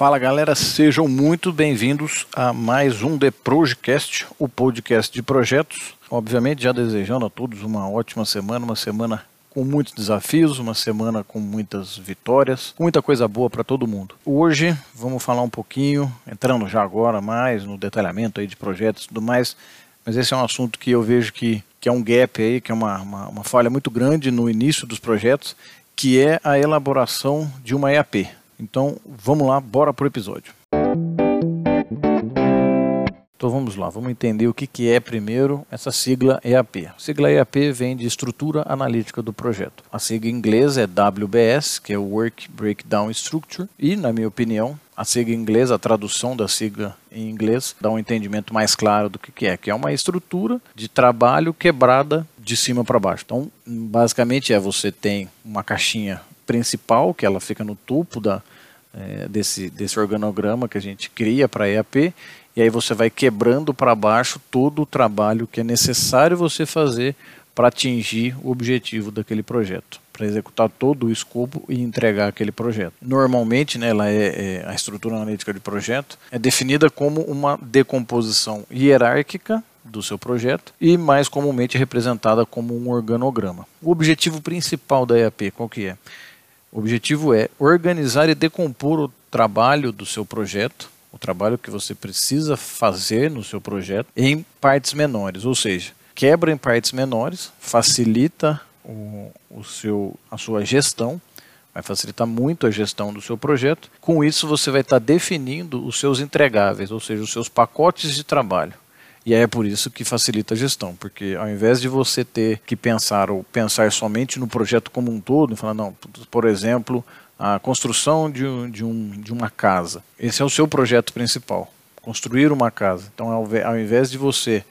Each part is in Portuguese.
Fala galera, sejam muito bem-vindos a mais um The Projecast, o podcast de projetos. Obviamente, já desejando a todos uma ótima semana, uma semana com muitos desafios, uma semana com muitas vitórias, muita coisa boa para todo mundo. Hoje vamos falar um pouquinho, entrando já agora mais no detalhamento aí de projetos e tudo mais, mas esse é um assunto que eu vejo que, que é um gap aí, que é uma, uma, uma falha muito grande no início dos projetos, que é a elaboração de uma EAP. Então vamos lá, bora pro episódio. Então vamos lá, vamos entender o que, que é primeiro essa sigla EAP. A sigla EAP vem de Estrutura Analítica do Projeto. A sigla em inglês é WBS, que é Work Breakdown Structure, e, na minha opinião, a sigla em inglês, a tradução da sigla em inglês, dá um entendimento mais claro do que, que é, que é uma estrutura de trabalho quebrada de cima para baixo. Então, basicamente é você tem uma caixinha principal, que ela fica no topo da, é, desse, desse organograma que a gente cria para a EAP, e aí você vai quebrando para baixo todo o trabalho que é necessário você fazer para atingir o objetivo daquele projeto, para executar todo o escopo e entregar aquele projeto. Normalmente, né, ela é, é, a estrutura analítica de projeto é definida como uma decomposição hierárquica do seu projeto e mais comumente representada como um organograma. O objetivo principal da EAP qual que é? O objetivo é organizar e decompor o trabalho do seu projeto, o trabalho que você precisa fazer no seu projeto, em partes menores, ou seja, quebra em partes menores, facilita o, o seu, a sua gestão, vai facilitar muito a gestão do seu projeto. Com isso, você vai estar definindo os seus entregáveis, ou seja, os seus pacotes de trabalho. E é por isso que facilita a gestão, porque ao invés de você ter que pensar ou pensar somente no projeto como um todo, falar, não, por exemplo, a construção de, de, um, de uma casa. Esse é o seu projeto principal, construir uma casa. Então, ao invés de você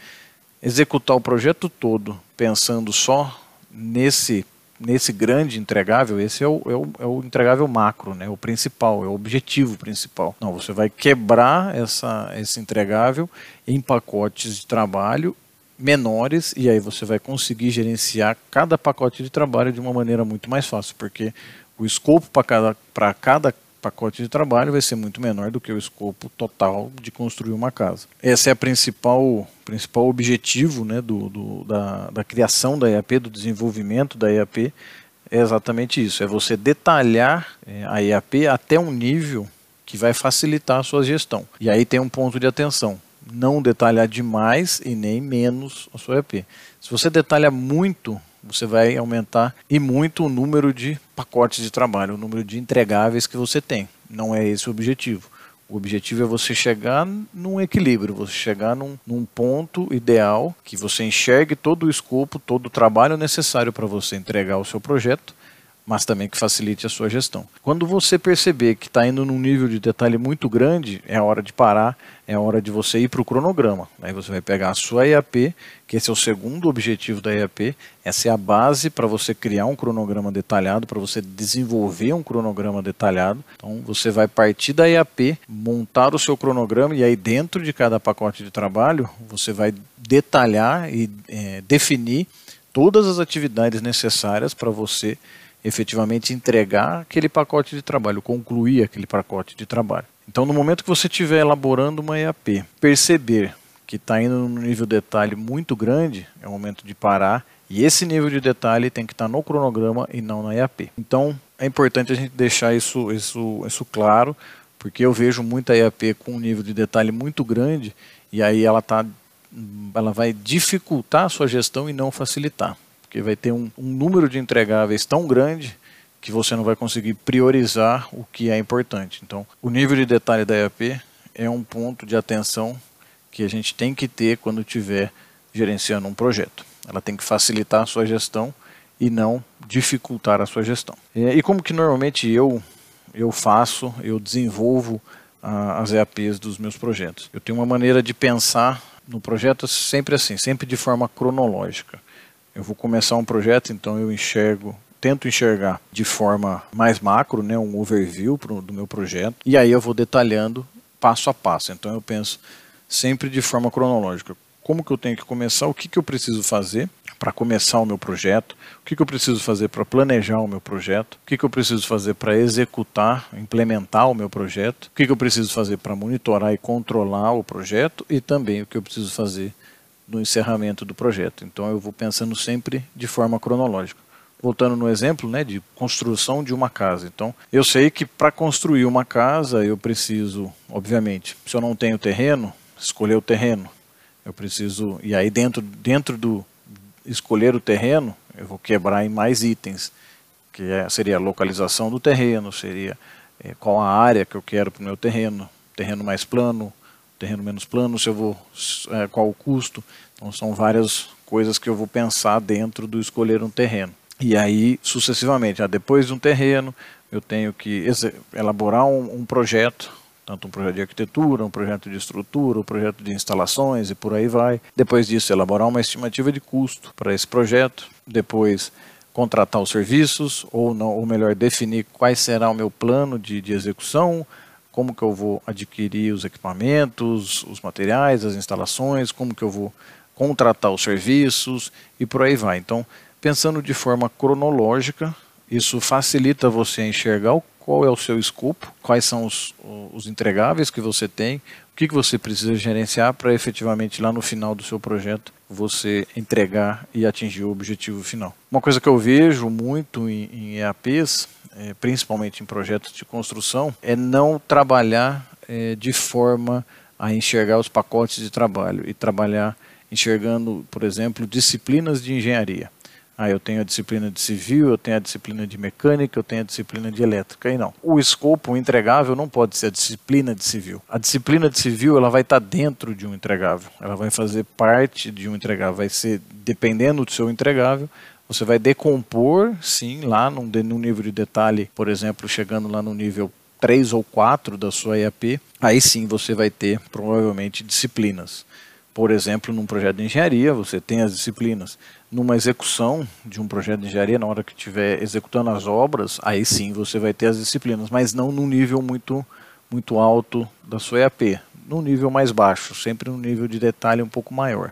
executar o projeto todo pensando só nesse nesse grande entregável, esse é o, é o, é o entregável macro, né, o principal, é o objetivo principal. Não, você vai quebrar essa, esse entregável em pacotes de trabalho menores e aí você vai conseguir gerenciar cada pacote de trabalho de uma maneira muito mais fácil, porque o escopo para cada, cada pacote de trabalho vai ser muito menor do que o escopo total de construir uma casa. Esse é a principal principal objetivo né, do, do da, da criação da EAP, do desenvolvimento da EAP, é exatamente isso, é você detalhar é, a EAP até um nível que vai facilitar a sua gestão. E aí tem um ponto de atenção, não detalhar demais e nem menos a sua EAP. Se você detalha muito você vai aumentar e muito o número de pacotes de trabalho, o número de entregáveis que você tem. Não é esse o objetivo. O objetivo é você chegar num equilíbrio, você chegar num, num, ponto ideal que você enxergue todo o escopo, todo o trabalho necessário para você entregar o seu projeto mas também que facilite a sua gestão. Quando você perceber que está indo num nível de detalhe muito grande, é hora de parar, é hora de você ir para o cronograma. Aí você vai pegar a sua EAP, que esse é o segundo objetivo da EAP, essa é a base para você criar um cronograma detalhado, para você desenvolver um cronograma detalhado. Então você vai partir da EAP, montar o seu cronograma e aí dentro de cada pacote de trabalho você vai detalhar e é, definir todas as atividades necessárias para você efetivamente entregar aquele pacote de trabalho, concluir aquele pacote de trabalho. Então, no momento que você estiver elaborando uma EAP, perceber que está indo num nível de detalhe muito grande, é o momento de parar e esse nível de detalhe tem que estar tá no cronograma e não na EAP. Então, é importante a gente deixar isso, isso, isso claro, porque eu vejo muita EAP com um nível de detalhe muito grande e aí ela, tá, ela vai dificultar a sua gestão e não facilitar porque vai ter um, um número de entregáveis tão grande que você não vai conseguir priorizar o que é importante. Então, o nível de detalhe da EAP é um ponto de atenção que a gente tem que ter quando estiver gerenciando um projeto. Ela tem que facilitar a sua gestão e não dificultar a sua gestão. E como que normalmente eu eu faço, eu desenvolvo uh, as EAPs dos meus projetos. Eu tenho uma maneira de pensar no projeto sempre assim, sempre de forma cronológica eu vou começar um projeto, então eu enxergo tento enxergar de forma mais macro, né, um overview pro, do meu projeto, e aí eu vou detalhando passo a passo. Então eu penso sempre de forma cronológica. Como que eu tenho que começar, o que, que eu preciso fazer para começar o meu projeto, o que, que eu preciso fazer para planejar o meu projeto, o que, que eu preciso fazer para executar, implementar o meu projeto, o que, que eu preciso fazer para monitorar e controlar o projeto? E também o que eu preciso fazer no encerramento do projeto. Então eu vou pensando sempre de forma cronológica. Voltando no exemplo né, de construção de uma casa. Então, eu sei que para construir uma casa eu preciso, obviamente, se eu não tenho terreno, escolher o terreno. Eu preciso, e aí dentro, dentro do escolher o terreno, eu vou quebrar em mais itens, que é, seria a localização do terreno, seria é, qual a área que eu quero para o meu terreno, terreno mais plano, terreno menos plano, se eu vou, é, qual o custo. Então são várias coisas que eu vou pensar dentro do escolher um terreno. E aí, sucessivamente, ah, depois de um terreno, eu tenho que elaborar um, um, projeto, tanto um projeto de arquitetura, um projeto de estrutura, um projeto de instalações e por aí vai. Depois disso, elaborar uma estimativa de custo para esse projeto. Depois, contratar os serviços, ou, não, ou melhor, definir quais será o meu plano de, de execução, como que eu vou adquirir os equipamentos, os materiais, as instalações, como que eu vou contratar os serviços e por aí vai. Então, Pensando de forma cronológica, isso facilita você enxergar qual é o seu escopo, quais são os, os entregáveis que você tem, o que, que você precisa gerenciar para efetivamente lá no final do seu projeto você entregar e atingir o objetivo final. Uma coisa que eu vejo muito em, em EAPs, é, principalmente em projetos de construção, é não trabalhar é, de forma a enxergar os pacotes de trabalho e trabalhar enxergando, por exemplo, disciplinas de engenharia. Ah, eu tenho a disciplina de civil, eu tenho a disciplina de mecânica, eu tenho a disciplina de elétrica. E não. O escopo, o entregável, não pode ser a disciplina de civil. A disciplina de civil ela vai estar dentro de um entregável. Ela vai fazer parte de um entregável. Vai ser, dependendo do seu entregável, você vai decompor, sim, lá num, num nível de detalhe, por exemplo, chegando lá no nível 3 ou 4 da sua EAP, aí sim você vai ter provavelmente disciplinas. Por exemplo, num projeto de engenharia, você tem as disciplinas. Numa execução de um projeto de engenharia, na hora que estiver executando as obras, aí sim você vai ter as disciplinas, mas não num nível muito, muito alto da sua EAP, num nível mais baixo, sempre num nível de detalhe um pouco maior.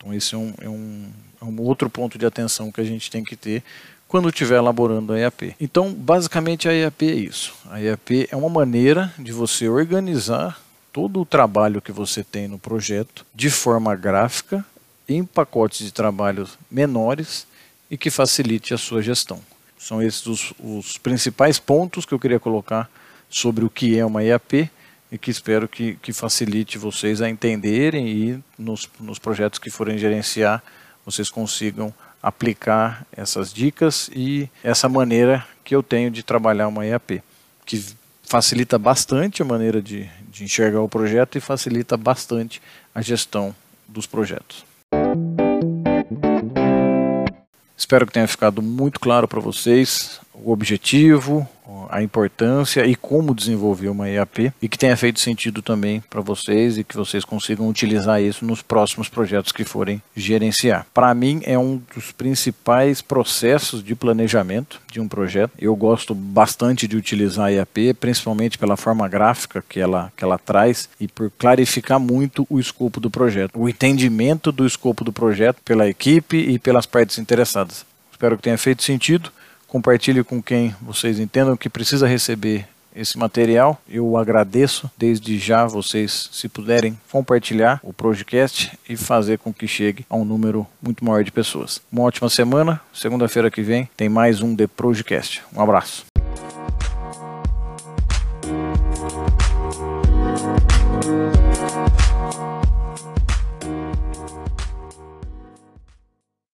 Então, esse é um, é um, é um outro ponto de atenção que a gente tem que ter quando estiver elaborando a EAP. Então, basicamente, a EAP é isso. A EAP é uma maneira de você organizar todo o trabalho que você tem no projeto de forma gráfica, em pacotes de trabalho menores e que facilite a sua gestão. São esses os, os principais pontos que eu queria colocar sobre o que é uma EAP e que espero que, que facilite vocês a entenderem e nos, nos projetos que forem gerenciar vocês consigam aplicar essas dicas e essa maneira que eu tenho de trabalhar uma EAP, que facilita bastante a maneira de, de enxergar o projeto e facilita bastante a gestão dos projetos. Espero que tenha ficado muito claro para vocês o objetivo, a importância e como desenvolver uma EAP e que tenha feito sentido também para vocês e que vocês consigam utilizar isso nos próximos projetos que forem gerenciar. Para mim é um dos principais processos de planejamento de um projeto. Eu gosto bastante de utilizar a EAP, principalmente pela forma gráfica que ela, que ela traz e por clarificar muito o escopo do projeto, o entendimento do escopo do projeto pela equipe e pelas partes interessadas. Espero que tenha feito sentido compartilhe com quem vocês entendam que precisa receber esse material. Eu agradeço desde já vocês, se puderem, compartilhar o podcast e fazer com que chegue a um número muito maior de pessoas. Uma ótima semana. Segunda-feira que vem tem mais um The Projecast. Um abraço.